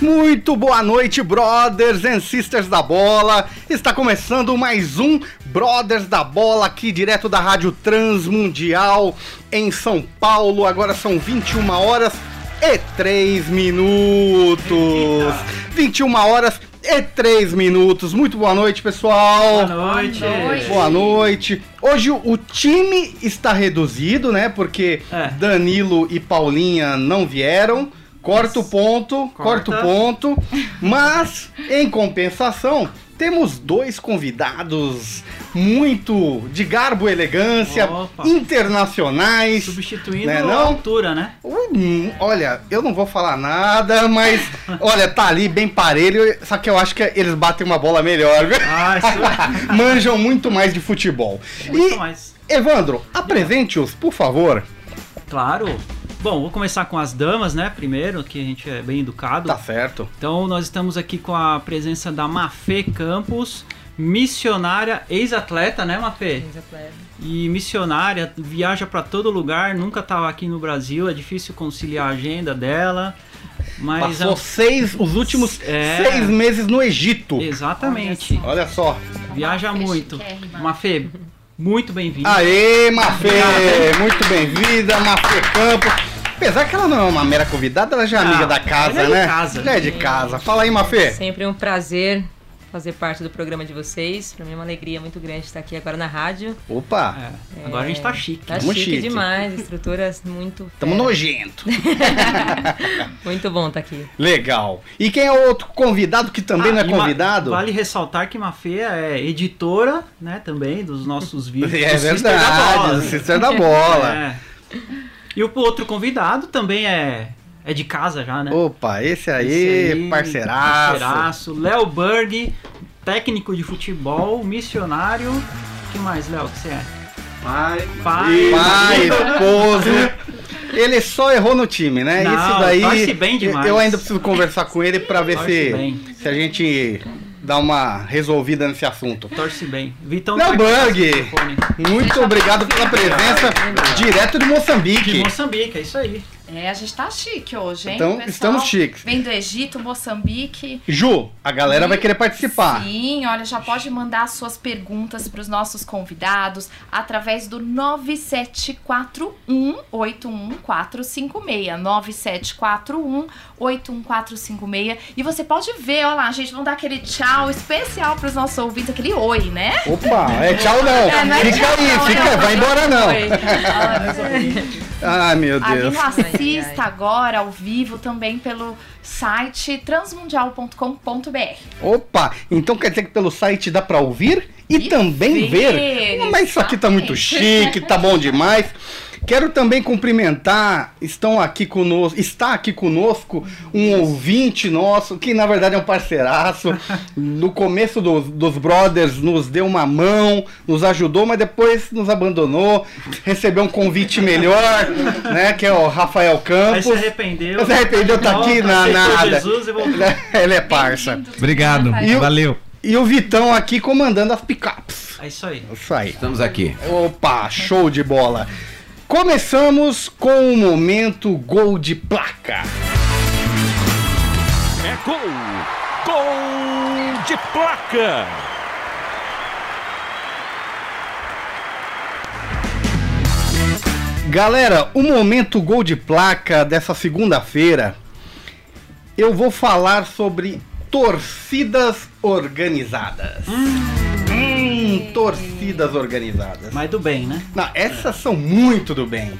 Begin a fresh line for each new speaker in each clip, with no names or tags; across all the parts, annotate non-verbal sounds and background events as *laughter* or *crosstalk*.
Muito boa noite, brothers and sisters da bola. Está começando mais um Brothers da Bola aqui direto da Rádio Transmundial em São Paulo. Agora são 21 horas e 3 minutos. 21 horas e 3 minutos. Muito boa noite, pessoal.
Boa noite.
Boa noite. Hoje o time está reduzido, né? Porque
É.
Danilo e Paulinha não vieram. Corta o ponto, corta o ponto. *laughs* Mas, em compensação, temos dois convidados muito de garbo e elegância,
Opa.
internacionais.
Substituindo
Né,
a
não?
altura, né?
Hum, olha, eu não vou falar nada, mas *laughs* olha, tá ali bem parelho, só que eu acho que eles batem uma bola melhor, viu?
Ah, isso *laughs*
Manjam muito mais de futebol.
muito
E,
mais.
Evandro, apresente-os, por favor.
Claro. Bom, vou começar com as damas, né? Primeiro, que a gente é bem educado.
Tá certo.
Então, nós estamos aqui com a presença da Mafê Campos, missionária, ex-atleta, né, Mafê? E missionária, viaja pra todo lugar, nunca tava aqui no Brasil, é difícil conciliar a agenda dela. Mas
Passou seis, os últimos
É.
seis meses no Egito.
exatamente.
Olha só.
Viaja
Mafê
muito. Mafê, muito bem-vinda.
Aê, Mafê! Muito bem-vinda, Mafê Campos. Apesar que ela não é uma mera convidada, ela já é
Não,
amiga da casa,
é de
né?
casa.
Já é de casa. Fala aí, Mafê.
Sempre um prazer fazer parte do programa de vocês. Pra mim é uma alegria muito grande estar aqui agora na rádio.
Opa,
É, agora a gente tá chique.
Tá chique,
chique.
demais, estruturas muito. *laughs*
tamo
fera.
nojento. *laughs*
Muito bom estar aqui.
Legal. E quem é o outro convidado que também não é
Ah, e ma-
convidado?
Vale ressaltar que Mafê é editora, né, também, dos nossos *laughs* vídeos.
É
do Sister da
verdade,
Bola.
Sister da Bola.
É. E o outro convidado também é, é de casa já, né?
Opa, esse aí,
Esse aí,
parceiraço.
parceiraço. Léo Berg, técnico de futebol, missionário. O que mais, Léo, que você é?
Pai,
Pai,
Pai, esposo. Ele só errou no time, né?
Não,
Isso daí.
bem demais.
Eu ainda preciso conversar com ele pra ver se,
bem.
se a gente dá uma resolvida nesse assunto.
Torce bem. Vitão
Léo
tá microfone.
muito obrigado pela presença direto de Moçambique.
De Moçambique, é isso aí.
É, a gente tá chique hoje, hein?
Então,
pessoal?
estamos chiques.
Vem do Egito, Moçambique.
Ju, a galera vai querer participar.
Sim, olha, já pode mandar suas perguntas para os nossos convidados através do 9741-81456. 9741-81456. E você pode ver, olha lá, gente, vamos dar aquele tchau especial para os nossos ouvintes, aquele oi, né?
Opa, é tchau não.
É, não é
fica
tchau
aí,
não,
fica,
não.
vai embora não. *laughs* Ai, meu
Ali Assista agora, ao vivo, também pelo site transmundial.com.br.
Opa, então quer dizer que pelo site dá pra ouvir e,
E
também
ver,
ver? Mas isso aqui tá muito chique, tá bom demais. *laughs* Quero também cumprimentar, estão aqui conosco, está aqui conosco um ouvinte nosso, que na verdade é um parceiraço. No começo dos, dos Brothers nos deu uma mão, nos ajudou, mas depois nos abandonou. Recebeu um convite melhor, *laughs* né? Que é o Rafael
Aí
Campos.
se arrependeu.
Se arrependeu, tá aqui na-
aceitou
na-
Jesus e. *laughs*
Ele é parça.
Obrigado.
E o-
valeu.
E o Vitão aqui comandando as picapes.
É isso aí.
Isso aí.
Estamos aqui.
Opa, show de bola. Começamos com o momento gol de placa.
É gol! Gol de placa!
Galera, o momento gol de placa dessa segunda-feira, eu vou falar sobre torcidas organizadas. Hum, torcidas organizadas.
Mas do bem, né?
Não, essas são muito do bem.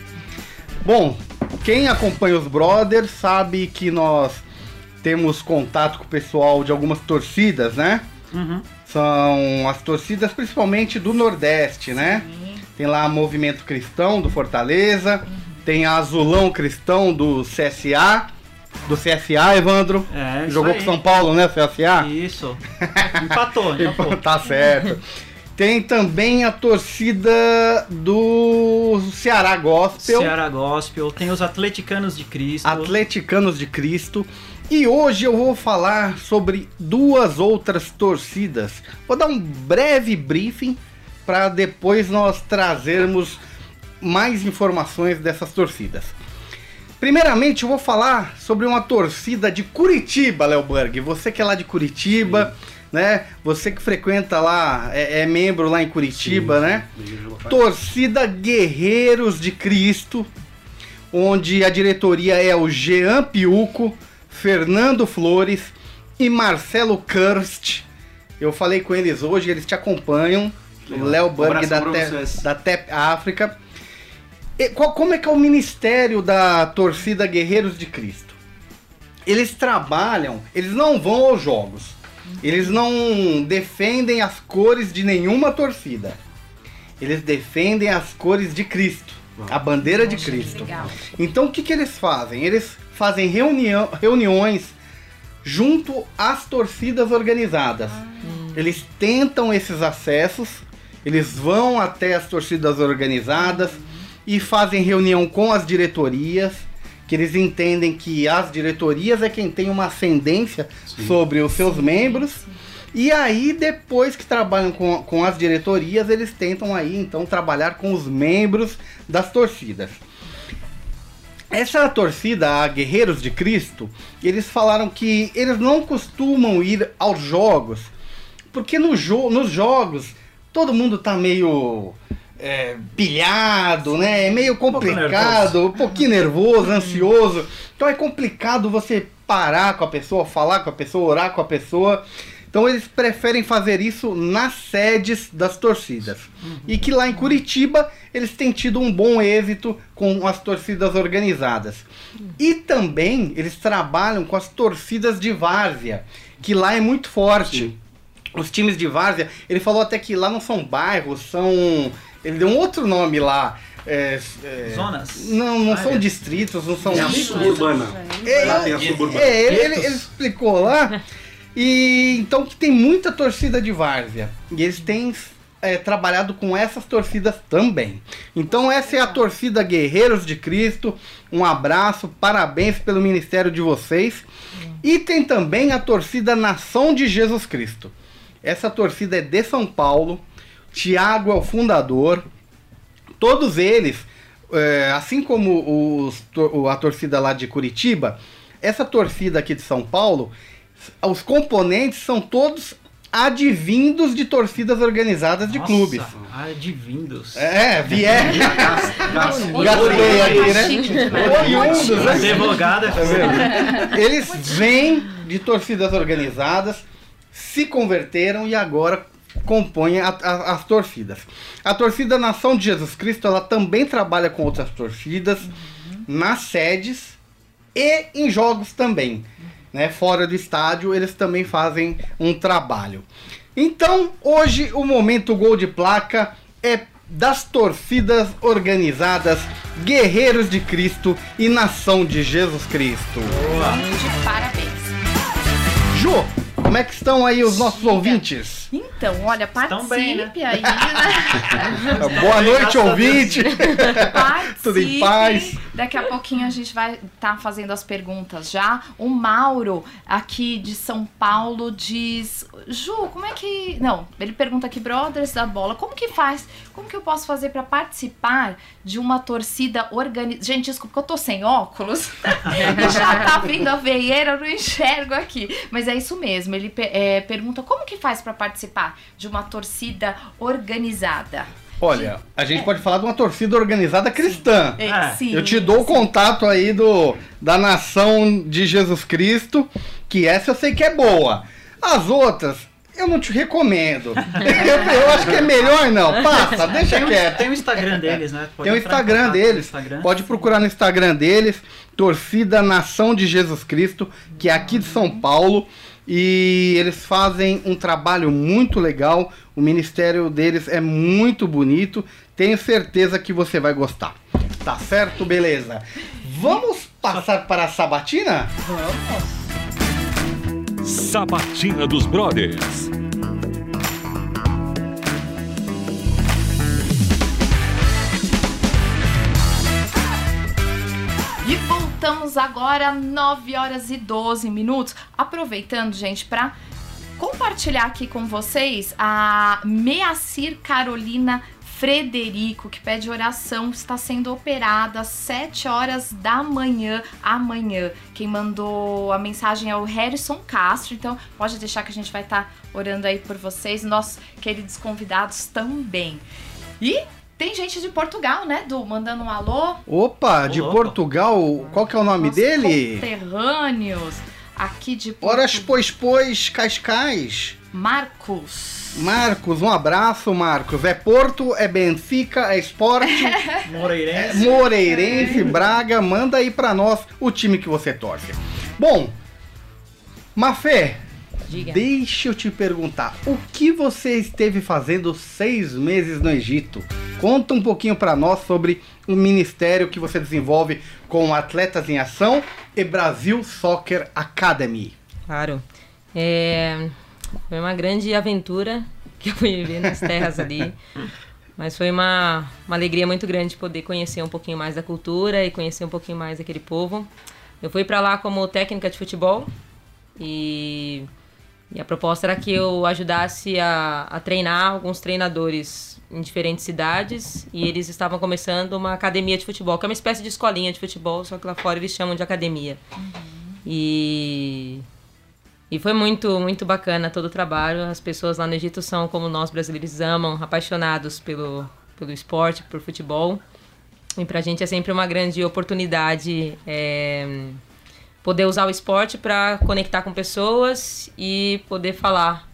Bom, quem acompanha os Brothers sabe que nós temos contato com o pessoal de algumas torcidas, né?
Uhum.
São as torcidas principalmente do Nordeste, né? Tem lá Movimento Cristão do Fortaleza, tem a Azulão Cristão do CSA do CSA, Evandro.
É, isso
Jogou
aí.
com São Paulo, né, CSA?
Isso. Empatou, *laughs* empatou.
tá certo. Tem também a torcida do Ceará Gospel,
Ceará Gospel, tem os Atleticanos de Cristo.
Atleticanos de Cristo. E hoje eu vou falar sobre duas outras torcidas. Vou dar um breve briefing para depois nós trazermos mais informações dessas torcidas. Primeiramente, eu vou falar sobre uma torcida de Curitiba, Léo Berg. Você que é lá de Curitiba, né? Você que frequenta lá, é, é membro lá em Curitiba, né? Torcida Guerreiros de Cristo, onde a diretoria é o Jean Piuco, Fernando Flores e Marcelo Kirst. Eu falei com eles hoje, eles te acompanham. O Léo
abraço
da, Te- da TEP África. E qual- como é que é o ministério da torcida Guerreiros de Cristo? Eles trabalham, eles não vão aos jogos. Eles não defendem as cores de nenhuma torcida. Eles defendem as cores de Cristo, a bandeira de Cristo. Então o que, que eles fazem? Eles fazem reunião, reuniões junto às torcidas organizadas. Eles tentam esses acessos, eles vão até as torcidas organizadas e fazem reunião com as diretorias, que eles entendem que as diretorias é quem tem uma ascendência sobre os seus membros. E aí, depois que trabalham com, com as diretorias, eles tentam aí então trabalhar com os membros das torcidas. Essa torcida, a Guerreiros de Cristo, eles falaram que eles não costumam ir aos jogos, porque no jo nos jogos todo mundo tá meio é, pilhado, né? É meio complicado, um pouquinho nervoso, ansioso. Então é complicado você parar com a pessoa, falar com a pessoa, orar com a pessoa. Então eles preferem fazer isso nas sedes das torcidas. E que lá em Curitiba eles têm tido um bom êxito com as torcidas organizadas. E também eles trabalham com as torcidas de várzea, que lá é muito forte. Os times de várzea, ele falou até que lá não são bairros, são. Ele deu um outro nome lá. é, é,
Zonas?
Não, não são
Áreas.
distritos, não são.
É a suburbana.
É,
Lá tem a suburbana.
é, ele, ele- ele explicou lá. E então que tem muita torcida de várzea. E eles têm é, trabalhado com essas torcidas também. Então essa é a torcida Guerreiros de Cristo. Um abraço, parabéns pelo ministério de vocês. E tem também a torcida Nação de Jesus Cristo. Essa torcida é de São Paulo. Tiago é o fundador. Todos eles, é, assim como os, a torcida lá de Curitiba, essa torcida aqui de São Paulo, os componentes são todos advindos de torcidas organizadas de
Nossa,
clubes.
Advindos.
É, vier. *laughs*
Gasta-
Gastei aqui, né? Oriundos, né?
Advogada.
Tá? Eles vêm de torcidas organizadas, se converteram e agora compõem a- a- as torcidas. A torcida Nação de Jesus Cristo, ela também trabalha com outras torcidas nas sedes e em jogos também. Né? Fora do estádio, eles também fazem um trabalho. Então, hoje o momento gol de placa é das torcidas organizadas Guerreiros de Cristo e Nação de Jesus Cristo.
De parabéns.
Ju, como é que estão aí os nossos ouvintes?
Então, olha, participe
bem, né?
aí, né? *laughs*
Boa noite, ouvinte!
Participem.
Tudo em paz?
Daqui a pouquinho a gente vai estar fazendo as perguntas já. O Mauro, aqui de São Paulo, diz: Ju, como é que. Não, ele pergunta aqui, Brothers da Bola, como que faz? Como que eu posso fazer para participar de uma torcida organizada? Gente, desculpa, porque eu tô sem óculos. e *laughs* já tá vindo a veieira, eu não enxergo aqui. Mas é isso mesmo. Ele é, pergunta: como que faz para participar de uma torcida organizada?
Olha, a gente pode falar de uma torcida organizada cristã.
É,
Ah,
sim,
Eu te dou o
sim.
contato aí do da nação de Jesus Cristo, que essa eu sei que é boa. As outras, eu não te recomendo. *laughs* eu, eu acho que é melhor não. Passa, deixa
Tem, o-
quieto.
tem o Instagram deles, né? Pode
Tem o Instagram deles.
Instagram.
Pode procurar no Instagram deles, Torcida Nação de Jesus Cristo, que é aqui de São Paulo. E eles fazem um trabalho muito legal. O ministério deles é muito bonito. Tenho certeza que você vai gostar. Tá certo? Beleza. Vamos passar para a sabatina?
Sabatina dos Brothers.
Agora, 9 horas e 12 minutos. Aproveitando, gente, para compartilhar aqui com vocês a Meacir Carolina Frederico, que pede oração, está sendo operada às 7 horas da manhã, amanhã. Quem mandou a mensagem é o Harrison Castro, então pode deixar que a gente vai estar orando aí por vocês, nossos queridos convidados também. E tem gente de Portugal, né, Du? Mandando um alô.
Opa, de
Opa.
Portugal, qual que é o nome
Nossos
dele?
Conterrâneos aqui de Portugal.
Horas pois pois, Cascais.
Marcos.
Marcos, um abraço, Marcos. É Porto, é Benfica, é Esporte, *laughs* é
Moreirense.
Moreirense, Braga. Manda aí pra nós o time que você torce. Bom, Mafê,
Diga.
deixa eu te perguntar. O que você esteve fazendo seis meses no Egito? Conta um pouquinho pra nós sobre o ministério que você desenvolve com Atletas em Ação e Brasil Soccer Academy.
Claro. É, foi uma grande aventura que eu fui viver nas terras ali. Mas foi uma, uma alegria muito grande poder conhecer um pouquinho mais da cultura e conhecer um pouquinho mais daquele povo. Eu fui para lá como técnica de futebol e, e a proposta era que eu ajudasse a, a treinar alguns treinadores em diferentes cidades e eles estavam começando uma academia de futebol, que é uma espécie de escolinha de futebol, só que lá fora eles chamam de academia. E e foi muito, muito bacana todo o trabalho. As pessoas lá no Egito são como nós brasileiros amam, apaixonados pelo, pelo esporte, por futebol. E pra gente é sempre uma grande oportunidade é, poder usar o esporte para conectar com pessoas e poder falar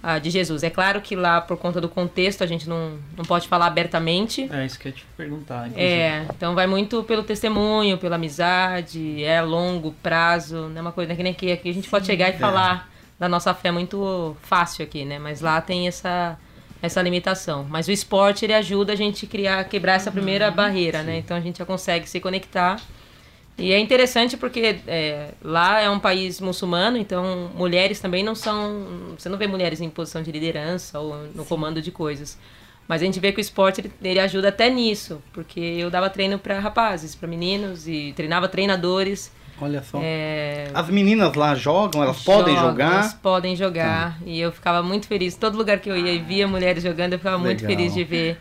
ah, de Jesus. É claro que lá, por conta do contexto, a gente não, não pode falar abertamente.
É isso que eu ia te perguntar. inclusive.
É, então vai muito pelo testemunho, pela amizade, é longo prazo, não é uma coisa que nem aqui, aqui a gente pode chegar e falar da nossa fé muito fácil aqui, né? Mas lá tem essa essa limitação. Mas o esporte ele ajuda a gente criar, quebrar essa primeira barreira, né? Então a gente já consegue se conectar. E é interessante porque é, lá é um país muçulmano, então mulheres também não são. Você não vê mulheres em posição de liderança ou no comando de coisas. Mas a gente vê que o esporte ele, ele ajuda até nisso, porque eu dava treino para rapazes, para meninos e treinava treinadores.
Olha só.
É,
As meninas lá jogam, elas podem
jogam,
jogar. Tá.
Elas podem jogar. E eu ficava muito feliz. Todo lugar que eu ia e via mulheres jogando, eu ficava muito
Legal.
feliz de ver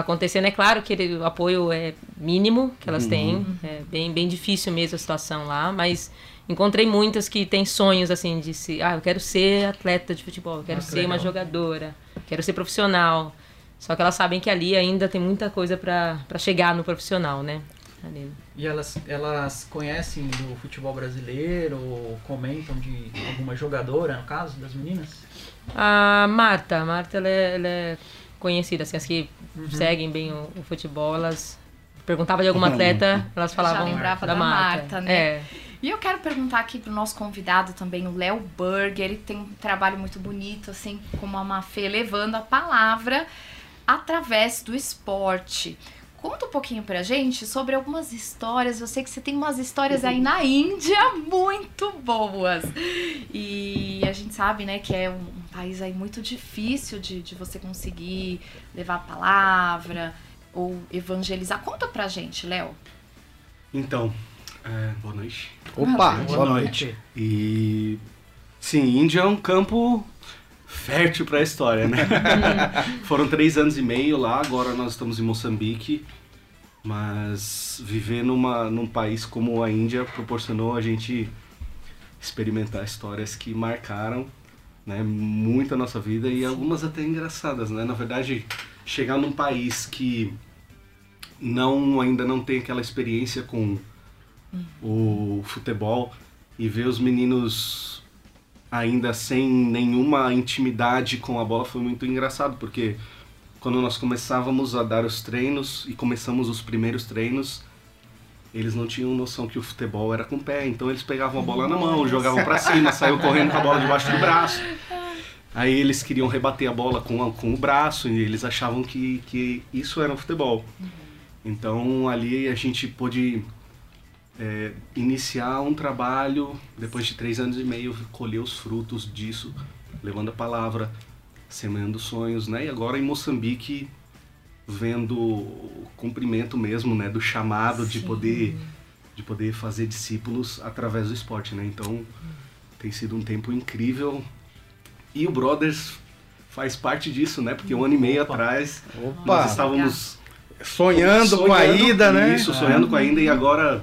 acontecendo. É claro que ele- o apoio é mínimo que elas
Uhum.
têm. É bem, bem difícil mesmo a situação lá, mas encontrei muitas que têm sonhos assim de se, ah, eu quero ser atleta de futebol, eu quero
Ah,
ser uma
legal.
jogadora, quero ser profissional. Só que elas sabem que ali ainda tem muita coisa para chegar no profissional, né? Ali.
E elas, elas conhecem do futebol brasileiro ou comentam de alguma jogadora, no caso, das meninas?
A Marta, a Marta ela é, ela é conhecida, assim, as que seguem bem o, o futebol, elas perguntavam de alguma atleta, elas falavam
lembrava
da,
da
Marta.
Marta, né?
É.
E eu quero perguntar aqui pro nosso convidado também, o Léo Berger. Ele tem um trabalho muito bonito, assim, como a Mafê, levando a palavra através do esporte. Conta um pouquinho pra gente sobre algumas histórias. Eu sei que você tem umas histórias aí na Índia muito boas. E a gente sabe, né, que é um país aí muito difícil de, de você conseguir levar a palavra ou evangelizar. Conta pra gente, Léo.
Então, é, boa noite.
Opa,
Boa
boa noite.
E sim, Índia é um campo fértil para a história, né? *laughs* Foram três anos e meio lá, agora nós estamos em Moçambique. Mas viver numa, num país como a Índia proporcionou a gente experimentar histórias que marcaram né, muito a nossa vida e algumas até engraçadas, né? Na verdade, chegar num país que não ainda não tem aquela experiência com o futebol e ver os meninos ainda sem nenhuma intimidade com a bola foi muito engraçado, porque quando nós começávamos a dar os treinos e começamos os primeiros treinos, eles não tinham noção que o futebol era com o pé, então eles pegavam a bola na mão, jogavam pra cima, saiu correndo com a bola debaixo do braço. *laughs* Aí eles queriam rebater a bola com, a- com o braço e eles achavam que, que isso era o futebol. Então ali a gente pôde é, iniciar um trabalho, depois de três anos e meio, colher os frutos disso, levando a palavra, semeando sonhos, né? E agora em Moçambique, vendo o cumprimento mesmo, né? Do chamado de poder de poder fazer discípulos através do esporte, né? Então tem sido um tempo incrível e o Brothers faz parte disso, né? Porque um ano e meio
Opa.
atrás
Opa,
nós estávamos
sonhando, com a ida, né?
Isso, sonhando com a ida e agora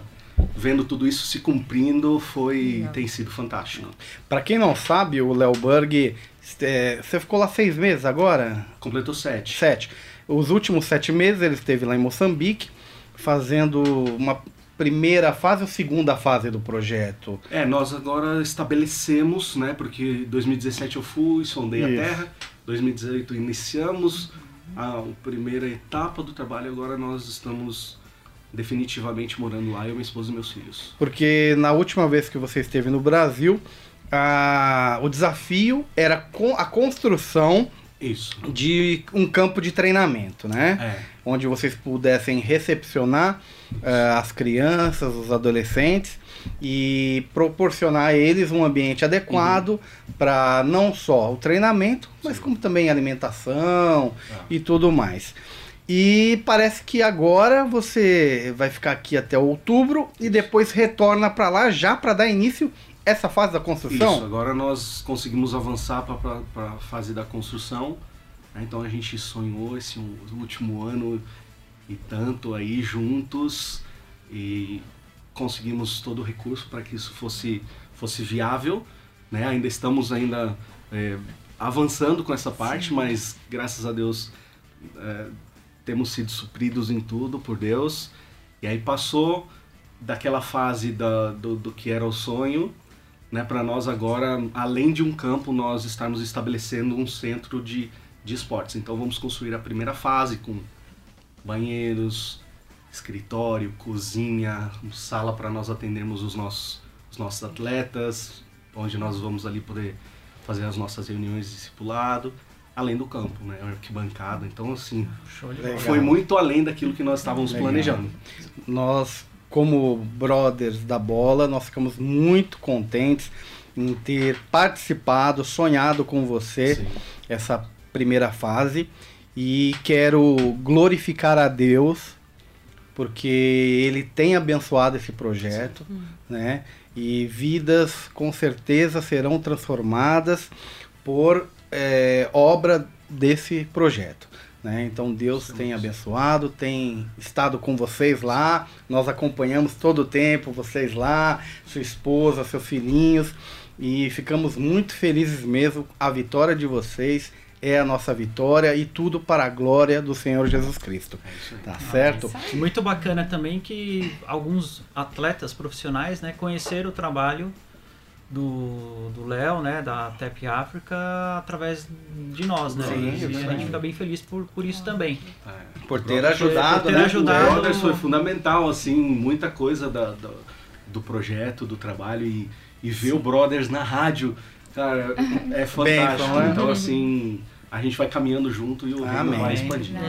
vendo tudo isso se cumprindo foi tem sido fantástico.
Pra quem não sabe, o Léo Berg, é, você ficou lá seis meses agora?
Completou sete.
Sete. Os últimos sete meses ele esteve lá em Moçambique, fazendo uma primeira fase ou segunda fase do projeto.
É, nós agora estabelecemos, né? Porque 2017 eu fui, sondei a
Isso.
terra, 2018 iniciamos a primeira etapa do trabalho, agora nós estamos definitivamente morando lá, eu, minha esposa e meus filhos.
Porque na última vez que você esteve no Brasil, a- o desafio era com a construção
Isso.
de um campo de treinamento, né?
É.
Onde vocês pudessem recepcionar eh, as crianças, os adolescentes e proporcionar a eles um ambiente adequado para não só o treinamento, mas como também alimentação
Ah.
e tudo mais. E parece que agora você vai ficar aqui até outubro e depois retorna para lá já para dar início essa fase da construção.
Isso, agora nós conseguimos avançar para a fase da construção. né? Então a gente sonhou esse último ano e tanto aí juntos e conseguimos todo o recurso para que isso fosse, fosse viável. Né? Ainda estamos ainda é, avançando com essa parte, mas graças a Deus é, temos sido supridos em tudo por Deus. E aí passou daquela fase da, do, do que era o sonho né, para nós agora, além de um campo, nós estarmos estabelecendo um centro de, de esportes. Então vamos construir a primeira fase com banheiros, escritório, cozinha, sala para nós atendermos os nossos, os nossos atletas, onde nós vamos ali poder fazer as nossas reuniões de discipulado, além do campo, né, arquibancada. Então assim, foi muito além daquilo que nós estávamos
Legal.
planejando.
Nós, como brothers da bola, nós ficamos muito contentes em ter participado, sonhado com você
Sim.
essa primeira fase e quero glorificar a Deus porque ele tem abençoado esse projeto, né? E vidas com certeza serão transformadas por eh, obra desse projeto. Né? Então Deus tem abençoado, tem estado com vocês lá, nós acompanhamos todo o tempo vocês lá, sua esposa, seus filhinhos, e ficamos muito felizes mesmo. A vitória de vocês é a nossa vitória e tudo para a glória do Senhor Jesus Cristo.
É isso aí.
Tá certo?
Muito bacana também que alguns atletas profissionais, né, conheceram o trabalho do do Léo, né, da TEP África através de nós, né?
Sim,
e a gente fica bem feliz por, por isso também.
É.
Por ter ajudado,
por ter
né?
ajudado.
O Brothers foi fundamental, assim, muita coisa da, da- do projeto, do trabalho e, e ver o Brothers na rádio, cara, é *laughs* fantástico.
Bênção, né?
Então, assim, a gente vai caminhando junto e o reino
Amém.
vai expandindo.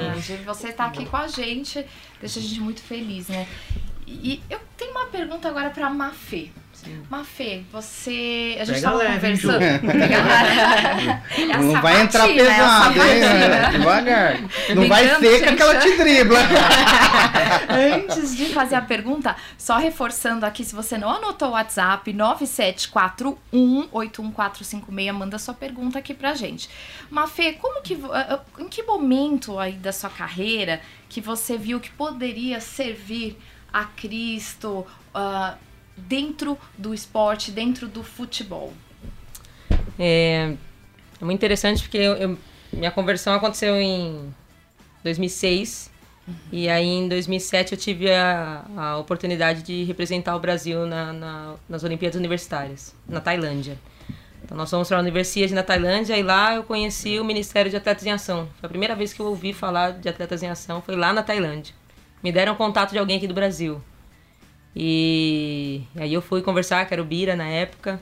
Você tá aqui com a gente, deixa a gente muito feliz, né? E eu tenho uma pergunta agora pra Mafê. Mafê, você. A gente
Pega
tava conversando. *laughs* É
Não vai entrar
é
pesado, hein?
sabatina.
Devagar. Não vai
Brincando,
seca
gente.
que ela te dribla. *laughs*
Antes de fazer a pergunta, só reforçando aqui, se você não anotou o WhatsApp, 974181456, manda sua pergunta aqui pra gente. Mafê, como que, ah, ah, em que momento aí da sua carreira que você viu que poderia servir a Cristo ah, dentro do esporte, dentro do futebol?
É, é muito interessante porque eu- eu- minha conversão aconteceu em 2006 e aí em 2007 eu tive a, a oportunidade de representar o Brasil na- na- nas Olimpíadas Universitárias, na Tailândia. Então nós fomos para a Universidade na Tailândia e lá eu conheci o Ministério de Atletas em Ação. Foi a primeira vez que eu ouvi falar de Atletas em Ação, foi lá na Tailândia. Me deram contato de alguém aqui do Brasil. E aí eu fui conversar, que era o Bira na época.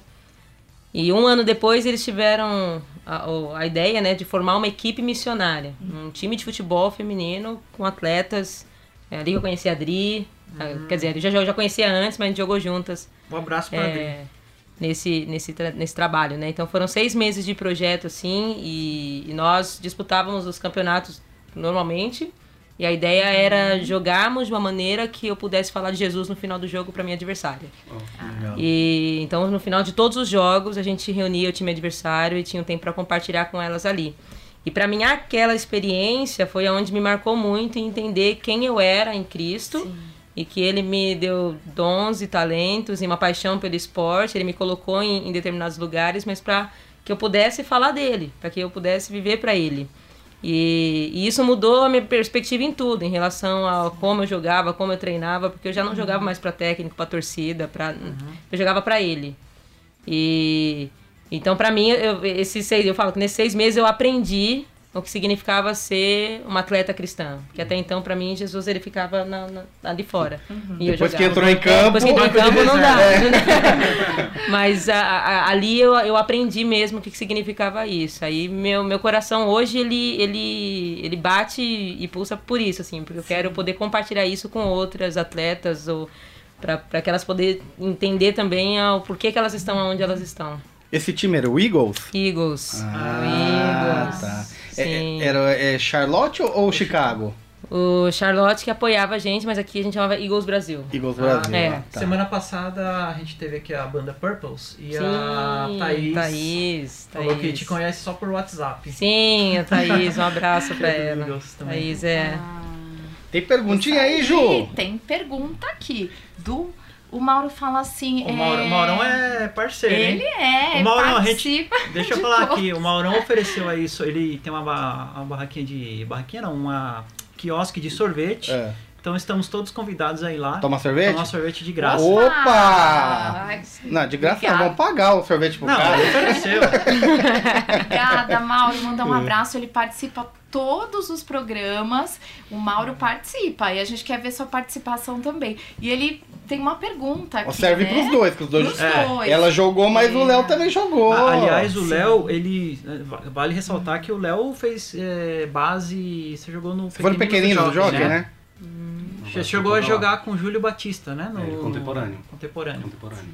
E um ano depois eles tiveram a, a ideia né, de formar uma equipe missionária. Um time de futebol feminino com atletas. É ali eu conheci a Adri, Ah, Quer dizer, ele já, eu já conhecia antes, mas a gente jogou juntas
Um abraço Adri.
é, nesse, nesse, tra- nesse trabalho, né? Então foram seis meses de projeto, assim, e, e nós disputávamos os campeonatos normalmente. E a ideia era jogarmos de uma maneira que eu pudesse falar de Jesus no final do jogo para minha adversária. E então no final de todos os jogos a gente reunia o time adversário e tinha um tempo para compartilhar com elas ali. E para mim aquela experiência foi onde me marcou muito em entender quem eu era em Cristo e que ele me deu dons e talentos e uma paixão pelo esporte, ele me colocou em, em determinados lugares, mas para que eu pudesse falar dele, para que eu pudesse viver para ele. E, e isso mudou a minha perspectiva em tudo, em relação a como eu jogava, como eu treinava, porque eu já não jogava mais para técnico, para torcida, para eu jogava para ele. E então para mim, eu, esses seis, eu falo que nesses seis meses eu aprendi o que significava ser uma atleta cristã, porque até então para mim Jesus ele ficava na, na- ali fora. E eu
Depois que entrou em
É, depois que entrou em
campo,
campo não dá.
É. *laughs*
Mas a- a- ali eu, eu aprendi mesmo o que que significava isso. Aí meu, meu coração hoje ele, ele, ele bate e pulsa por isso, assim, porque eu quero poder compartilhar isso com outras atletas ou para que elas poderem entender também o porquê que elas estão onde elas estão.
Esse time era o Eagles?
Eagles.
Ah,
Eagles.
tá. É-
Sim.
era é Charlotte ou, ou Chicago?
O Charlotte que apoiava a gente, mas aqui a gente chamava Eagles Brasil.
Eagles Brasil.
é.
ah, tá.
Semana passada a gente teve aqui a banda Purples e a Thaís,
Thaís.
falou que
Thaís.
te conhece só por WhatsApp.
Sim, a Thaís, um abraço pra *laughs* ela.
Eagles também.
Thaís é.
Tem perguntinha aí, Ju?
Tem pergunta aqui. Do, o Mauro fala assim.
O Mauro-
é,
Maurão é parceiro, hein?
Ele é,
O Maurão, a
participa. *laughs*
Deixa eu
de
falar
todos.
aqui, o Maurão ofereceu aí, ele tem uma, uma barraquinha de. barraquinha não, uma quiosque de sorvete.
É.
Então estamos todos convidados aí lá.
Tomar sorvete?
Tomar sorvete de graça.
Opa!
Ai,
Não, de graça não,
Obrigada.
vamos pagar o sorvete pro
Não,
cara.
ele ofereceu. *laughs*
Obrigada, Mauro. Mandar
É.
um abraço. Ele participa todos os programas. O Mauro participa e a gente quer ver sua participação também. E ele tem uma pergunta aqui,
Serve
né?
pros dois, os dois.
Pros
É,
dois.
Ela jogou, mas o Léo também jogou.
Aliás, o Léo, ele. Vale ressaltar que o Léo fez é, base. Você jogou no.
Você foi no pequenino do jockey, né?
Você chegou a jogar com o Júlio Batista, né? No
É, contemporâneo.
Contemporâneo.
Contemporâneo.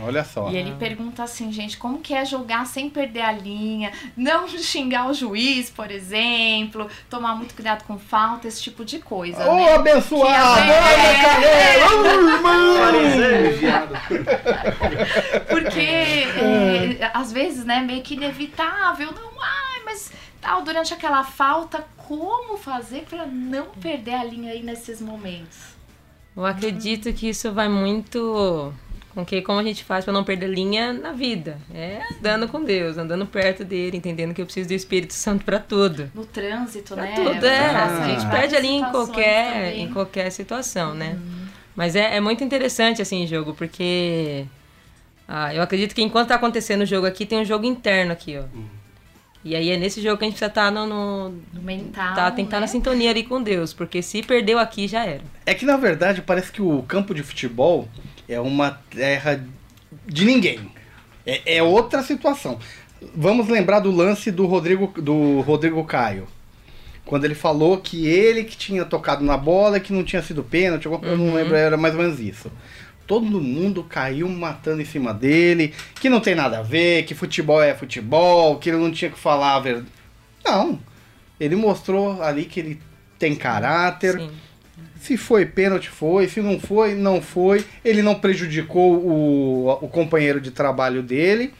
Olha só.
E ele pergunta assim, gente, como que é jogar sem perder a linha? Não *laughs* xingar o juiz, por exemplo, tomar muito cuidado com falta, esse tipo de coisa,
Ô,
né?
abençoado!
É-!
Ô, irmão!
Porque é, às vezes, né, meio que inevitável, não, ai, mas tal, durante aquela falta, como fazer pra não perder a linha aí nesses momentos?
Eu acredito que isso vai muito com que como a gente faz para não perder linha na vida. É andando com Deus, andando perto dele, entendendo que eu preciso do Espírito Santo para tudo.
No trânsito,
Pra
né?
tudo, é.
Passa
A gente perde ali em
situações
qualquer,
também.
em qualquer situação, né? Mas é, é muito interessante, assim, o jogo, porque ah, eu acredito que enquanto tá acontecendo o jogo aqui, tem um jogo interno aqui, ó. E aí é nesse jogo que a gente precisa estar no, no,
No mental,
tá, tem que estar
né?
na sintonia ali com Deus, porque se perdeu aqui, já era.
É que na verdade parece que o campo de futebol é uma terra de ninguém. É, é outra situação. Vamos lembrar do lance do Rodrigo, do Rodrigo Caio. Quando ele falou que ele que tinha tocado na bola, que não tinha sido pênalti, coisa, eu não lembro, era mais ou menos isso. Todo mundo caiu matando em cima dele, que não tem nada a ver, que futebol é futebol, que ele não tinha que falar a verdade. Não. Ele mostrou ali que ele tem caráter,
Sim.
Se foi pênalti, foi. Se não foi, não foi. Ele não prejudicou o, o companheiro de trabalho dele.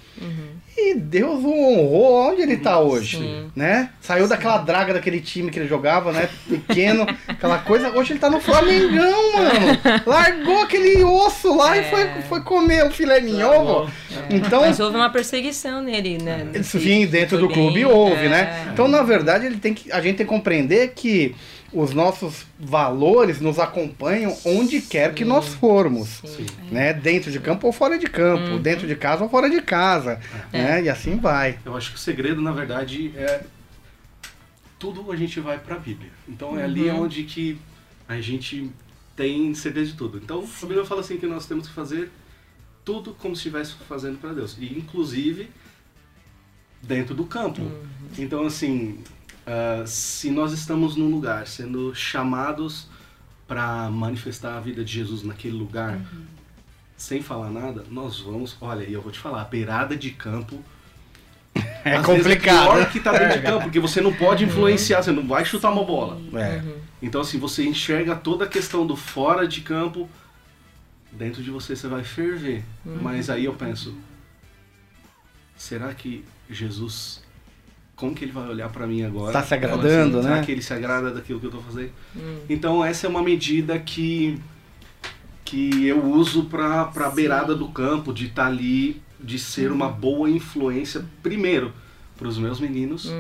E Deus o honrou onde ele tá hoje,
Sim.
né? Saiu daquela draga daquele time que ele jogava, né? Pequeno, aquela coisa. Hoje ele tá no Flamengão, mano. *laughs* Largou aquele osso lá e foi, foi comer o filé mignon. Então,
Mas houve uma perseguição nele, né? nesse-
sim, dentro do clube
bem-
houve,
é.
né? Então, na verdade, ele tem que, a gente tem que compreender que os nossos valores nos acompanham onde quer que nós formos.
Sim.
Né? Dentro de campo ou fora de campo, dentro de casa ou fora de casa. Né? E assim vai.
Eu acho que o segredo, na verdade, é tudo a gente vai pra Bíblia. Então é ali onde que a gente tem certeza de tudo. Então a Bíblia fala assim que nós temos que fazer tudo como se estivesse fazendo para Deus. E inclusive dentro do campo. Então assim, ah, se nós estamos num lugar sendo chamados para manifestar a vida de Jesus naquele lugar, sem falar nada, nós vamos. Olha, e eu vou te falar, a beirada de campo.
É
às vezes
complicado.
pior que tá dentro de campo, porque você não pode influenciar, você não vai chutar uma bola.
É.
Então, assim, você enxerga toda a questão do fora de campo, dentro de você você vai ferver. Mas aí eu penso, será que Jesus, como que ele vai olhar pra mim agora?
Tá se
Falar
agradando,
Será
né?
que ele se agrada daquilo que eu tô fazendo? Então, essa é uma medida que que eu uso pra, pra beirada do campo, de estar ali, de ser uma boa influência, primeiro, pros meus meninos.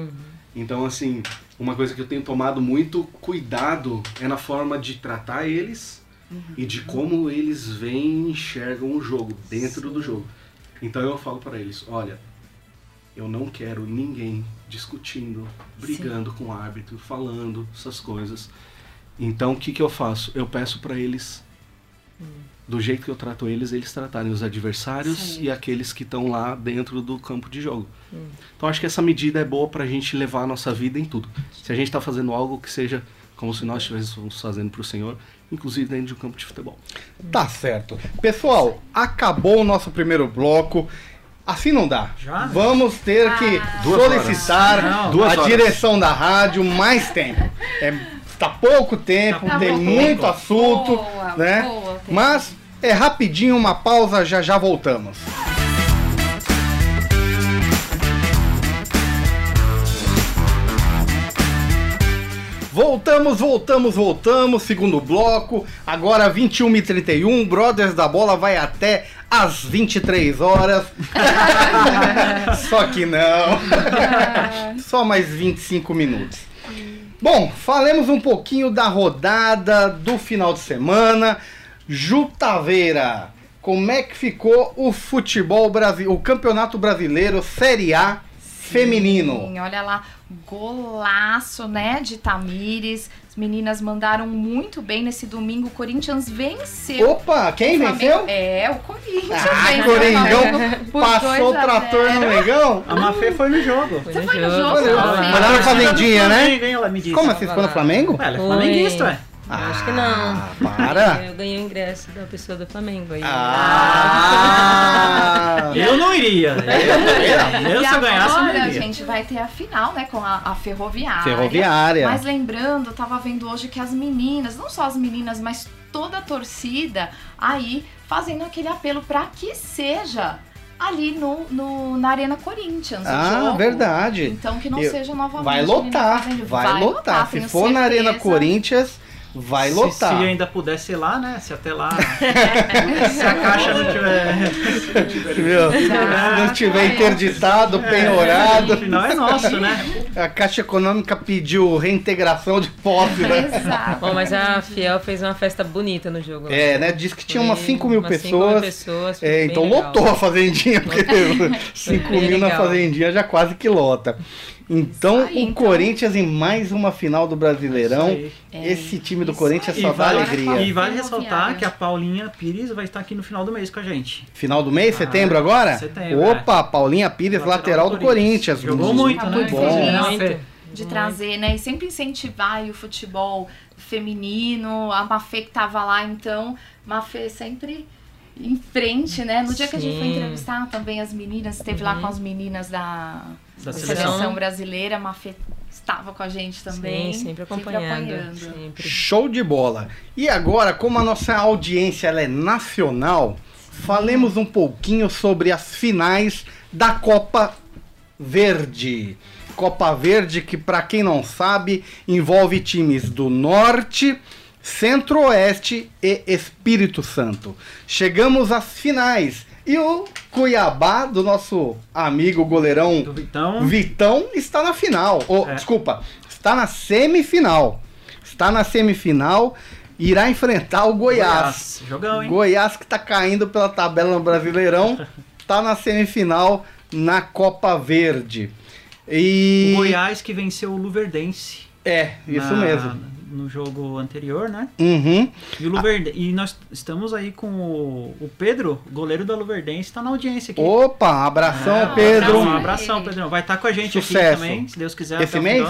Então, assim, uma coisa que eu tenho tomado muito cuidado é na forma de tratar eles e de como eles veem e enxergam o jogo, dentro do jogo. Então eu falo pra eles, olha, eu não quero ninguém discutindo, brigando com o árbitro, falando essas coisas. Então o que, que eu faço? Eu peço pra eles, do jeito que eu trato eles, eles tratarem os adversários
Certo.
e aqueles que estão lá dentro do campo de jogo. Então acho que essa medida é boa pra gente levar a nossa vida em tudo. Se a gente tá fazendo algo que seja como se nós estivéssemos fazendo pro Senhor, inclusive dentro de um campo de futebol.
Tá certo. Pessoal, acabou o nosso primeiro bloco. Assim não dá.
Já?
Vamos ter que
Duas
solicitar a direção da rádio mais tempo. É, tá pouco tempo,
Tá
tem
pouco.
muito assunto,
Boa,
né?
boa, tem-
Mas é rapidinho uma pausa, já já voltamos. Voltamos, voltamos, voltamos. Segundo bloco. Agora 21h31. Brothers da Bola vai até às 23 horas. *laughs* Só que não. *laughs* Só mais 25 minutos. Bom, falemos um pouquinho da rodada do final de semana. Jutaveira, como é que ficou o futebol brasileiro, o Campeonato Brasileiro Série A feminino?
Sim, olha lá, golaço, né, de Tamires. As meninas mandaram muito bem nesse domingo. O Corinthians venceu.
Opa, quem venceu?
É, o Corinthians
Ah, Coringão passou o
2 a
trator
0.
no Mengão?
A Mafê foi no jogo.
Foi
Você foi no
jogo.
lá no Fazendinha, né?
Flamengo, hein, ela me disse.
Como assim, você foi no Flamengo?
Ela é flamenguista, ué.
Eu acho que não.
Ah, para. *laughs*
Eu ganhei o ingresso da pessoa do Flamengo aí.
Ah! *laughs*
Eu não iria. Eu, eu, eu
e
se eu ganhasse, eu não
agora a gente vai ter a final, né, com a, a Ferroviária.
Ferroviária.
Mas lembrando, eu tava vendo hoje que as meninas, não só as meninas, mas toda a torcida aí fazendo aquele apelo para que seja ali no, no- na Arena Corinthians.
Ah,
jogo.
verdade.
Então que não
Eu-
seja novamente.
Vai lotar,
Fazenda.
vai, lotar. Se for na Arena
certeza.
Corinthians, vai
Se-
lotar.
Se, ainda pudesse ir lá, né? Se até lá. se a caixa não tiver.
Se não tiver interditado, penhorado,
O final é nosso, né?
a Caixa Econômica pediu reintegração de posse, né?
Exato.
Bom, mas a Fiel fez uma festa bonita no jogo.
É, né? Diz que tinha umas
Foi
5 mil
umas 5
pessoas.
pessoas,
É, então
legal.
lotou a fazendinha, porque *laughs* 5
bem
mil na
legal.
fazendinha já quase que lota. Então,
aí,
o
então.
Corinthians em mais uma final do Brasileirão.
Aí.
Esse time do
Isso
Corinthians
aí.
só
E
dá
vale,
alegria.
e vale ressaltar que a Paulinha Pires vai estar aqui no final do mês com a gente.
Final do mês,
Ah,
setembro agora?
setembro,
Opa, Paulinha Pires, lateral, do Corinthians.
Jogou muito,
Tá
né?
muito
bom.
Muito.
de trazer, né? E sempre incentivar o futebol feminino. A Mafê que tava lá, então, Mafê sempre em frente, né? No dia que a gente foi
Sim.
entrevistar também as meninas, esteve lá com as meninas da,
Da seleção.
seleção brasileira, a Mafê estava com a gente também.
Sim, sempre acompanhando.
apoiando.
Sempre.
Show de bola. E agora, como a nossa audiência ela é nacional, falemos um pouquinho sobre as finais da Copa Verde. Copa Verde que, para quem não sabe, envolve times do Norte, Centro-Oeste e Espírito Santo. Chegamos às finais. E o Cuiabá, do nosso amigo goleirão
Do Vitão.
Vitão está na final. Oh,
É.
Desculpa, está na semifinal. Está na semifinal. Irá enfrentar o Goiás.
Jogão, hein?
Goiás que está caindo pela tabela no Brasileirão. Está *laughs* na semifinal na Copa Verde. E.
O Goiás que venceu o Luverdense.
É, isso
na-
mesmo.
No jogo anterior, né?
Uhum.
E, o Luverde... e nós estamos aí com o, o Pedro, goleiro da Luverdense, está na audiência aqui.
Opa, abração,
É,
Pedro.
Um abração, Pedrão. Vai estar com a gente
Sucesso.
aqui também, se Deus quiser.
Esse mês?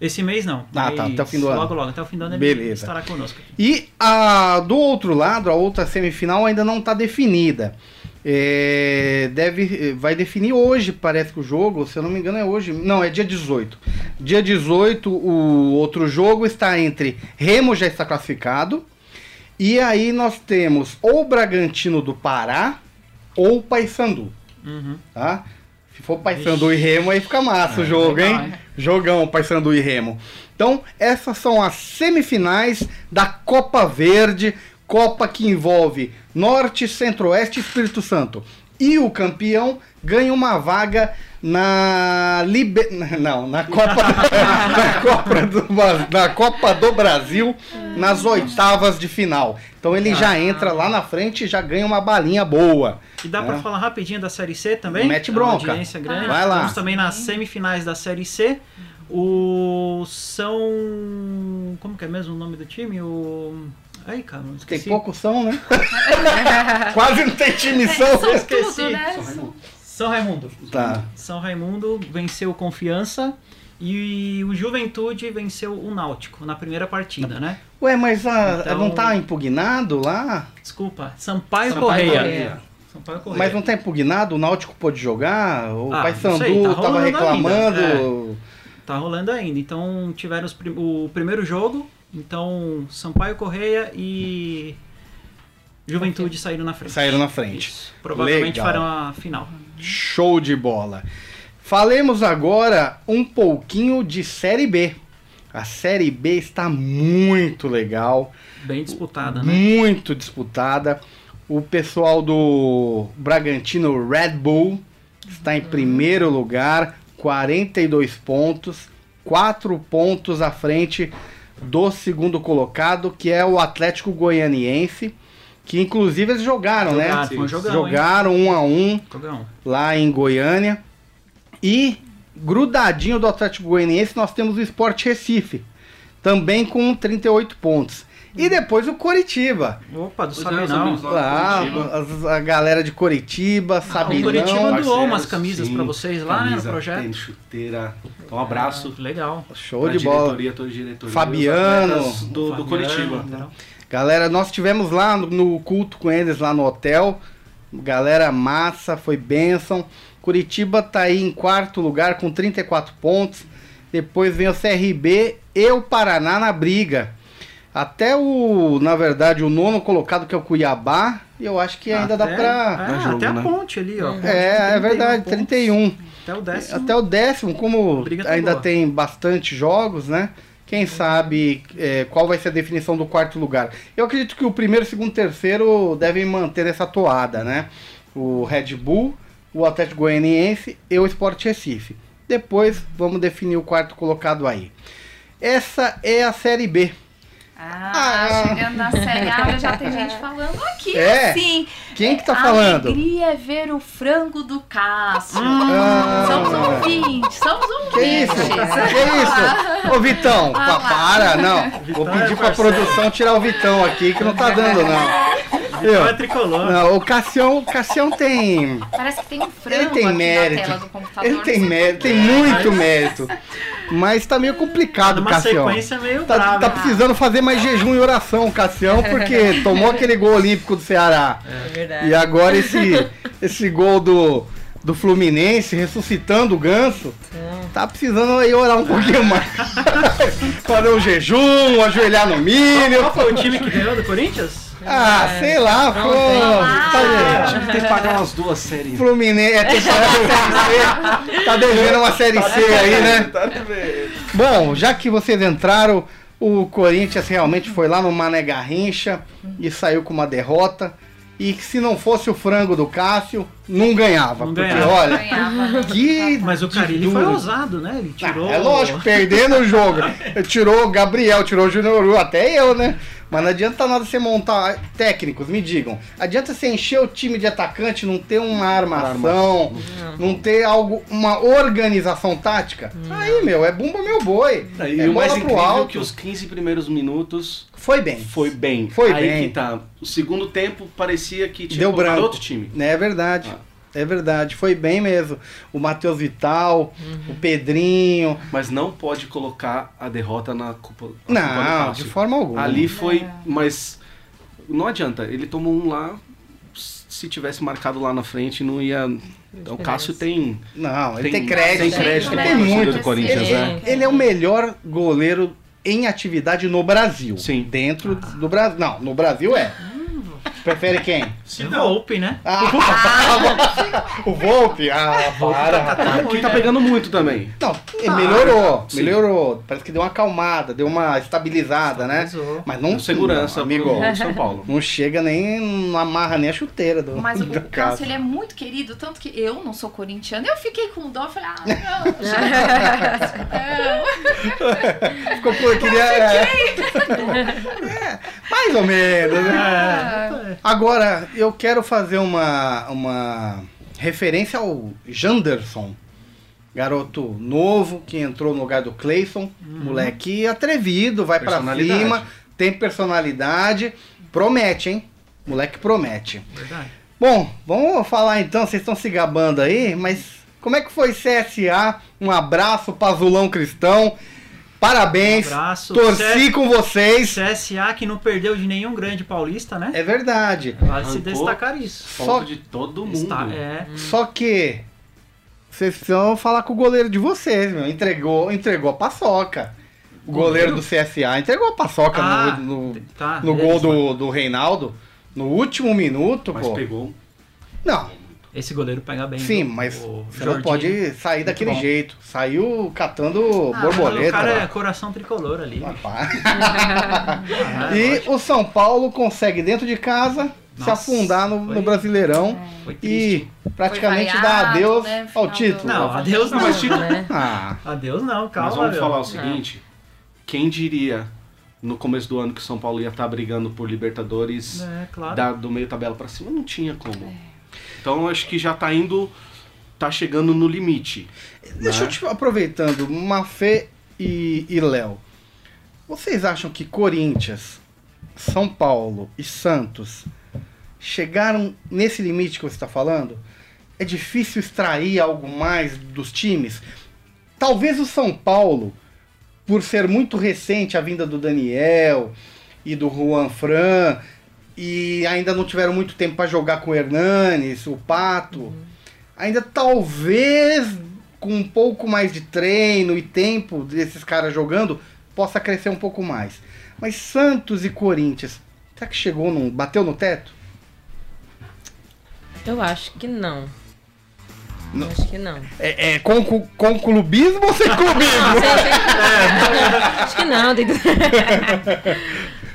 Esse mês não.
Ah, tá, até o fim do ano.
Logo, logo, até o fim do ano ele
Beleza.
estará conosco.
E a, do outro lado, a outra semifinal ainda não está definida. É, deve, vai definir hoje, parece que o jogo, se eu não me engano é hoje. Não, é dia 18. Dia 18, o outro jogo está entre Remo já está classificado. E aí nós temos ou Bragantino do Pará ou Paysandu,
Uhum.
tá? Se for Paysandu e Remo, aí fica massa o jogo,
legal,
hein?
hein?
Jogão, Paysandu e Remo. Então, essas são as semifinais da Copa Verde, Copa que envolve Norte, Centro-Oeste e Espírito Santo. E o campeão ganha uma vaga na Liber... *laughs* não, na Copa *laughs* na Copa do, na Copa do Brasil nas oitavas de final. Então ele já entra lá na frente e já ganha uma balinha boa.
E dá pra
É.
falar rapidinho da Série C também?
Mete
É uma
bronca.
audiência grande.
Vai lá.
Estamos também nas semifinais da Série C. O São. Como que é mesmo o nome do time? O. Ai, cara,
Tem pouco são, né? *laughs* Quase não tem time são.
São
esqueci.
tudo, né?
São Raimundo.
Tá.
São Raimundo venceu o Confiança e o Juventude venceu o Náutico na primeira partida, né?
Ué, mas a,
Então-
não tá impugnado lá?
Desculpa, Sampaio,
Sampaio
Correia.
Correia.
Sampaio Correia.
Mas não tá impugnado? O Náutico pode jogar? O
Ah,
Paysandu
tá
tava reclamando?
ainda, Tá rolando ainda. Então tiveram os prim- o primeiro jogo. Então Sampaio Correia e Juventude saíram na frente.
Saíram na frente.
Isso. Provavelmente
Legal.
farão a final.
Show de bola. Falemos agora um pouquinho de Série B. A Série B está muito legal,
Bem disputada, né?
muito disputada. O pessoal do Bragantino Red Bull está em primeiro lugar, 42 pontos, 4 pontos à frente do segundo colocado, que é o Atlético Goianiense, que inclusive eles jogaram, né?
Jogaram, um jogão, hein?
Jogaram um a um
Jogão.
lá em Goiânia. E grudadinho do Atlético Goianiense nós temos o Sport Recife, também com 38 pontos. E depois o Coritiba.
Opa, do Sabinão.
lá.
As- a galera de Coritiba,
Ah, o. Curitiba doou umas camisas
sim,
pra vocês lá, né, no
camisa,
projeto.
tênis, chuteira. Um abraço.
Ah, legal.
Show de bola.
diretoria, toda a diretoria.
Fabiano.
do, do
Fabiano,
Curitiba.
legal.
Galera, nós tivemos lá no- no culto com eles lá no hotel. Galera massa, foi bênção. Curitiba tá aí em quarto lugar com 34 pontos. Depois vem o CRB e o Paraná na briga. Até o, na verdade, o nono colocado que é o Cuiabá, eu acho que ainda dá
Até-
pra.
É,
Dá jogo,
até a
né?
ponte ali, ó.
É, é
31
verdade,
pontos.
31.
Até o décimo.
Até o décimo, como
tá
ainda
boa.
tem bastante jogos, né? Quem sabe é, qual vai ser a definição do quarto lugar. Eu acredito que o primeiro, segundo e terceiro devem manter essa toada, né? O Red Bull, o Atlético Goianiense e o Sport Recife. Depois vamos definir o quarto colocado aí. Essa é a Série B.
Ah,
Ah.
chegando na Série A, já tem *laughs* gente falando aqui,
É?
assim.
Quem que tá
a
falando?
alegria é ver o frango do Cássio.
Ah.
Somos ouvintes, somos
Que isso?
ouvintes.
Que isso? Ô Vitão,
Ah
para, não. Vou
Vitão é
pedir pra
parceiro.
produção tirar o Vitão aqui, que não tá dando, não.
Vitória tricolor.
Não, o Cassião, o Cassião tem.
Parece que tem um frango
Ele tem
aqui
mérito.
na tela do computador.
Ele tem mérito, tem muito mérito. Mas tá meio complicado,
Numa
Cassião.
sequência meio
Tá,
brava.
tá precisando fazer mais jejum e oração, Cassião, porque *laughs* tomou aquele gol olímpico do Ceará.
É verdade.
E agora esse, esse gol do, do Fluminense, ressuscitando o ganso, tá precisando aí orar um pouquinho mais. *laughs* Fazer um jejum, ajoelhar no milho.
Qual foi o time que ganhou do Corinthians?
Ah, sei lá, pô. Tá,
Tinha que pagar umas duas séries.
Fluminense, é, tem que pagar uma série C. Tá devendo uma série C aí, né?
Tá devendo.
Bom, já que vocês entraram, o Corinthians realmente foi lá no Mané Garrincha e saiu com uma derrota. E que se não fosse o frango do Cássio, não ganhava.
Não
porque
ganhava.
olha,
Ganhava.
que.
Mas o Carilli foi ousado, né? Ele
Ah,
tirou.
é lógico, perdendo o jogo. *laughs* Tirou o Gabriel, tirou o Júnior Uru, até eu, né? Mas não adianta nada você montar. Técnicos, me digam. Adianta você encher o time de atacante, não ter uma armação, não ter algo, uma organização tática. Aí, meu, é bumba meu boi.
E
é
o mais
pro
incrível é
alto.
que os 15 primeiros minutos
Foi bem.
foi bem.
Foi
Aí
bem.
que tá. O segundo tempo parecia que tinha
Deu branco.
outro time.
É verdade.
Ah.
É verdade, foi bem mesmo. O Matheus Vital, o Pedrinho.
Mas não pode colocar a derrota na culpa. na culpa
Não,
Cássio.
de forma alguma.
Ali foi. Mas não adianta, ele tomou um lá. Se tivesse marcado lá na frente, não ia. O Cássio tem.
Não, ele tem,
Tem-
crédito.
tem crédito
ele
né?
tem muito.
do Corinthians,
ele,
né?
ele é o melhor goleiro em atividade no Brasil.
Sim.
Dentro do Brasil. Não, no Brasil é. Prefere quem?
Se Volpe, né?
Ah, o Volpe? *laughs* Ah, para.
Que tá pegando muito também.
Não, ele melhorou,
sim.
melhorou. Parece que deu uma acalmada, deu uma estabilizada, né?
Estabilizou.
Mas não
segurança,
não, amigo.
São Paulo.
Não chega nem, não amarra nem a chuteira do
Mas o *laughs*
do
Cássio,
Cássio.
ele é muito querido, tanto que eu não sou corintiana. Eu fiquei com dó, falei, ah, não, *laughs*
Ficou por queria. É, É, mais ou menos, né?
É.
Agora, eu quero fazer uma, uma referência ao Janderson. Garoto novo que entrou no lugar do Clayson. Moleque atrevido, vai pra
Personalidade.
cima, tem personalidade. Promete, hein? Moleque promete.
Verdade.
Bom, vamos falar então, vocês estão se gabando aí, mas como é que foi CSA? Um abraço, Pazulão Cristão. Parabéns.
Um abraço.
Torci
C-
com vocês.
CSA que não perdeu de nenhum grande paulista, né?
É verdade.
Vale se destacar isso.
Só,
de todo mundo.
Está, é.
só que vocês precisam falar com o goleiro de vocês, meu. Entregou, entregou a paçoca. O goleiro do CSA entregou a paçoca
Ah,
no, no,
tá.
no
beleza.
gol do, do Reinaldo. No último minuto,
Mas
pô.
pegou.
Não,
Esse goleiro pega bem.
sim, mas
O
você não pode sair daquele
bom.
jeito. Saiu catando
Ah,
borboleta.
O cara é
lá.
coração tricolor ali.
Rapaz.
Ah, *laughs*
E
lógico.
o São Paulo consegue, dentro de casa, se
Nossa,
afundar no,
foi-
no Brasileirão
Foi triste.
e praticamente
Foi
dar adeus
né,
ao título.
Não, adeus não.
mas título-
né?
Ah,
Adeus não, calma.
Mas vamos
meu.
falar o seguinte: quem diria no começo do ano que o São Paulo ia estar brigando por Libertadores
É, claro.
da- do meio tabela pra cima? Não tinha como. Então acho que já tá indo. tá chegando no limite.
deixa
né?
eu te aproveitando, Mafê e, e Léo. Vocês acham que Corinthians, São Paulo e Santos chegaram nesse limite que você está falando? É difícil extrair algo mais dos times? Talvez o São Paulo, por ser muito recente a vinda do Daniel e do Juan Fran, e ainda não tiveram muito tempo para jogar com o Hernanes, o Pato, ainda talvez com um pouco mais de treino e tempo desses caras jogando, possa crescer um pouco mais. Mas Santos e Corinthians, será que chegou num. bateu no teto?
Eu acho que não.
Não.
Eu acho que não.
É, é com, com clubismo ou sem *laughs* clubismo?
Acho que não. tem que- Não,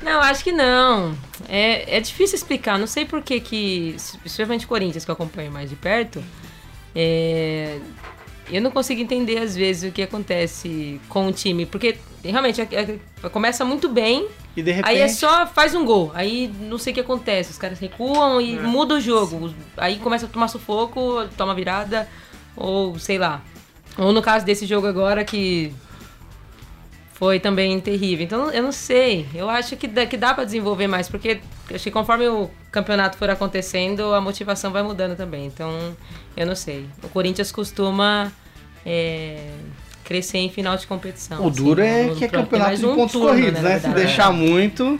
acho que não. É, é difícil explicar. Não sei por que que, especialmente Corinthians, que eu acompanho mais de perto, é, eu não consigo entender às vezes o que acontece com o time, porque realmente é- é- começa muito bem,
E de repente.
aí é só faz um gol, aí não sei o que acontece, os caras recuam e muda o jogo, aí começa a tomar sufoco, toma virada, ou sei lá. Ou no caso desse jogo agora que foi também terrível. Então eu não sei. Eu acho que dá, que dá para desenvolver mais, porque acho que conforme o campeonato for acontecendo, a motivação vai mudando também. Então eu não sei. O Corinthians costuma é, crescer em final de competição.
O duro
assim,
é
no-
que é campeonato
mais
de
um
pontos
turno,
corridos,
na
né? Se deixar muito,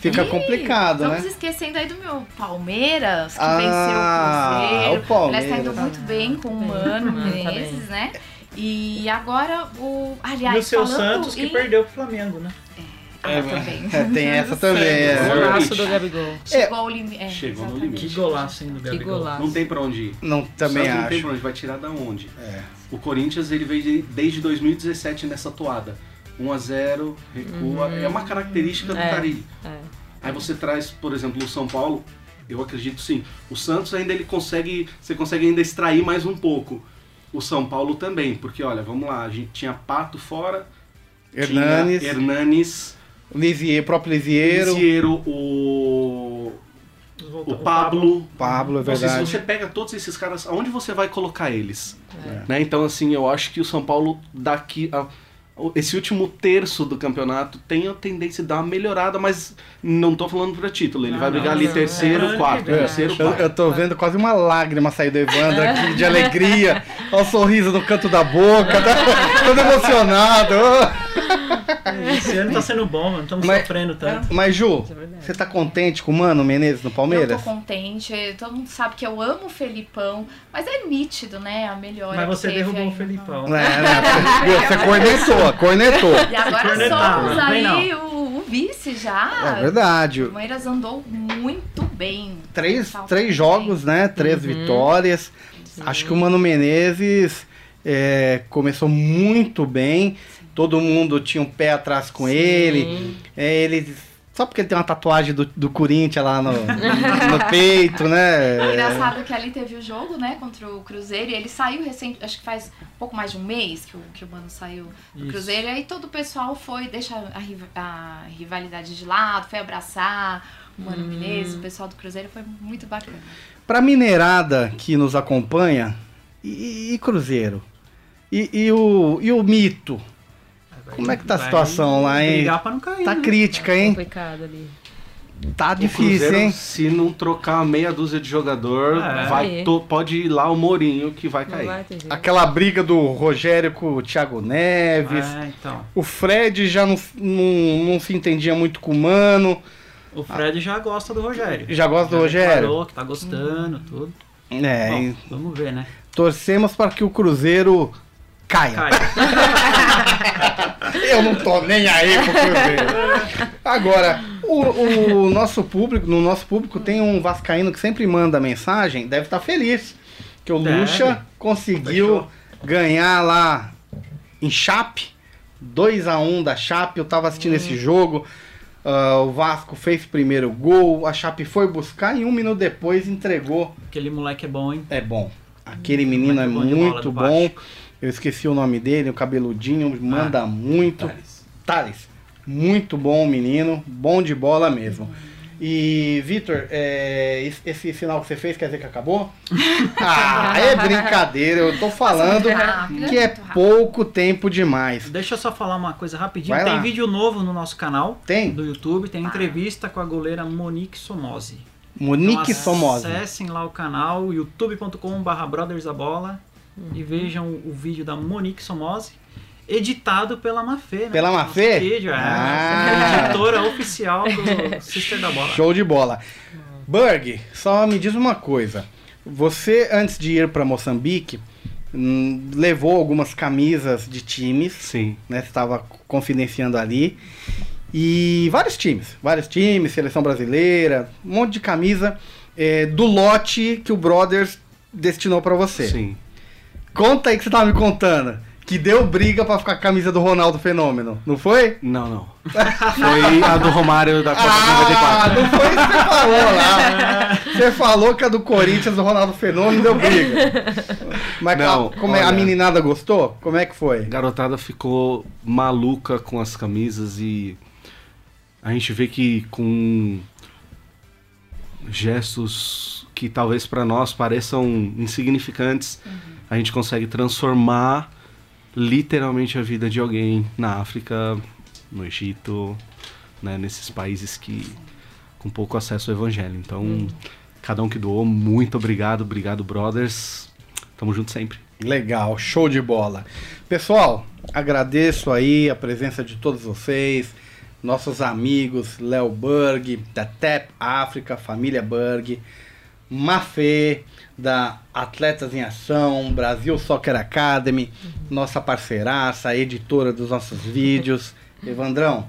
fica
Ih,
complicado,
Estamos
né?
esquecendo aí do meu Palmeiras, que
Ah,
venceu o Cruzeiro.
o Palmeiras.
Aliás, tá indo muito bem com o Mano
Tá bem.
Menezes, né? E agora o. Aliás,
E o seu
falando
Santos que
em...
perdeu pro Flamengo, né?
Ah, também. *laughs*
É, tem *laughs* essa também. é.
Golaço do Gabigol.
Chegou ao limite. É,
Chegou no
exatamente.
Que
limite.
golaço, hein, do
Que
Gabigol.
golaço.
Não tem pra onde ir.
Não, também
Santos Não tem
acho.
pra onde, vai tirar da onde?
É.
O Corinthians ele veio de- desde 2017 nessa toada. 1 a 0 recua. É uma característica do
É. É.
Aí você traz, por exemplo, o São Paulo, eu acredito sim. O Santos ainda ele consegue, você consegue ainda extrair mais um pouco. O São Paulo também, porque olha, vamos lá, a gente tinha Pato fora,
Hernanes,
tinha Hernanes,
Lisier, próprio Lisieiro,
Lisieiro, o o Pablo.
Pablo, é
Então, assim,
verdade.
se você pega todos esses caras, aonde você vai colocar eles? Né? Então, assim, eu acho que o São Paulo daqui. a- esse último terço do campeonato tem a tendência de dar uma melhorada, mas não tô falando pra título. Ele
Ah,
vai
não,
brigar ali
não,
terceiro,
é,
quarto,
é,
terceiro,
Eu,
quarto.
eu tô vendo quase uma lágrima sair do Evandro aqui de *laughs* alegria. Olha o sorriso no canto da boca, tá *laughs* todo emocionado.
Esse ano tá sendo bom, mano. Estamos
Mas-
sofrendo tanto.
Mas, Ju,
é
você tá contente com o Mano Menezes no
Eu
Palmeiras?
tô contente, todo mundo sabe que eu amo o Felipão, mas é nítido, né? A melhora.
Mas você derrubou
aí
o Felipão.
É, né? Viu? Você cornetou, cornetou.
E agora somos
não
aí o, o vice já.
É verdade.
O Palmeiras andou muito bem.
Três, três jogos, né? Três vitórias. Acho que o Mano Menezes é, começou muito bem. Todo mundo tinha um pé atrás com ele. É, ele. Só porque ele tem uma tatuagem do, do Corinthians lá no, no peito, né? *laughs*
Engraçado que ali teve o jogo, né, contra o Cruzeiro, e ele saiu recente, acho que faz pouco mais de um mês que o, que o Mano saiu do
Isso.
Cruzeiro, e aí todo o pessoal foi, deixa a, a rivalidade de lado, foi abraçar o Mano Menezes, o pessoal do Cruzeiro foi muito bacana.
Pra mineirada que nos acompanha, e, e Cruzeiro? E, e o, e o mito? Como é que tá a situação lá, hein?
Brigar pra não cair.
Tá
né?
crítica, hein?
Complicado ali.
Tá difícil,
Cruzeiro,
hein?
se não trocar meia dúzia de jogador,
É.
vai to- pode ir lá o Mourinho que vai cair.
vai.
Aquela briga do Rogério com o Thiago Neves.
É, então.
O Fred já não, não, não se entendia muito com o Mano.
O Fred já gosta do Rogério.
Já gosta do
Já
Rogério?
declarou que tá gostando, tudo.
É,
Bom,
hein?
vamos ver, né?
torcemos para que o Cruzeiro caia.
Cai. *laughs*
Eu não tô nem aí pro Cruzeiro. Agora, o, o nosso público, no nosso público tem um vascaíno que sempre manda mensagem, deve estar feliz que o
Deve.
Lucha conseguiu ganhar lá em Chape, 2 a 1 da Chape. Eu tava assistindo esse jogo. ah, o Vasco fez o primeiro gol, a Chape foi buscar e um minuto depois entregou.
Aquele moleque é bom, hein?
É bom. Aquele menino é
Muito bom
muito bom. Eu esqueci o nome dele, o cabeludinho, manda
Ah,
muito. Thales. Muito bom o menino, bom de bola mesmo. E, Vitor, é, esse- sinal que você fez quer dizer que acabou? *laughs* Ah, é brincadeira, eu tô falando
rápido,
que é pouco tempo demais.
Deixa eu só falar uma coisa rapidinho.
Vai
tem
lá.
vídeo novo no nosso canal
Tem?
do YouTube. Tem entrevista com a goleira Monique Somosi.
Monique
então,
Somoza.
Acessem lá o canal youtube.com.br Bola e vejam o vídeo da Monique Somosi, editado pela Mafê. Né?
Pela Mafê?
Vídeo, é.
Ah.
Editora oficial do Sister da Bola.
Show de bola. Berg, só me diz uma coisa. Você, antes de ir para Moçambique, hum, levou algumas camisas de times
Sim.
né? Você estava confidenciando ali. E vários times, vários times, seleção brasileira, um monte de camisa é, do lote que o Brothers destinou para você.
Sim.
Conta aí que você tava me contando. Que deu briga pra ficar com a camisa do Ronaldo Fenômeno, não foi?
Não, não. *laughs* Foi a do Romário da Copa
Ah,
94.
não foi isso que você falou lá. *laughs* Você falou que a do Corinthians, do Ronaldo Fenômeno, deu briga. Mas
Não,
a, como é, a
olha.
meninada gostou? Como é que foi?
A garotada ficou maluca com as camisas e a gente vê que com gestos que talvez para nós pareçam insignificantes, a gente consegue transformar literalmente a vida de alguém na África, no Egito, né, nesses países que com pouco acesso ao evangelho. Então, cada um que doou, muito obrigado, obrigado brothers. Tamo junto sempre.
Legal, show de bola. Pessoal, agradeço aí a presença de todos vocês, nossos amigos Léo Berg, da TEP África, família Berg, Mafê, da Atletas em Ação, Brasil Soccer Academy, nossa parceiraça, editora dos nossos vídeos. Evandrão,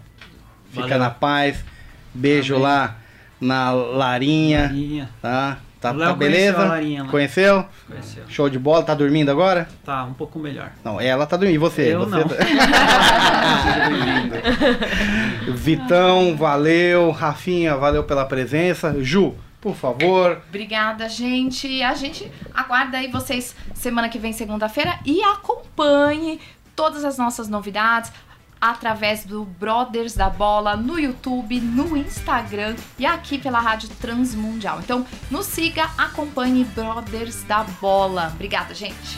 fica
Valeu.
na paz. Beijo
Amém.
lá na Larinha,
Larinha.
tá? Tá, tá beleza?
Larinha lá.
Conheceu?
Conheceu.
Show de bola, tá dormindo agora?
Tá um pouco melhor.
Não, ela tá dormindo. E você?
Eu
você
não.
tá- *laughs* Vitão, valeu. Rafinha, valeu pela presença. Ju, por favor.
Obrigada, gente. A gente aguarda aí vocês semana que vem, segunda-feira, e acompanhe todas as nossas novidades através do Brothers da Bola no YouTube, no Instagram e aqui pela Rádio Transmundial. Então, nos siga, acompanhe Brothers da Bola. Obrigada, gente.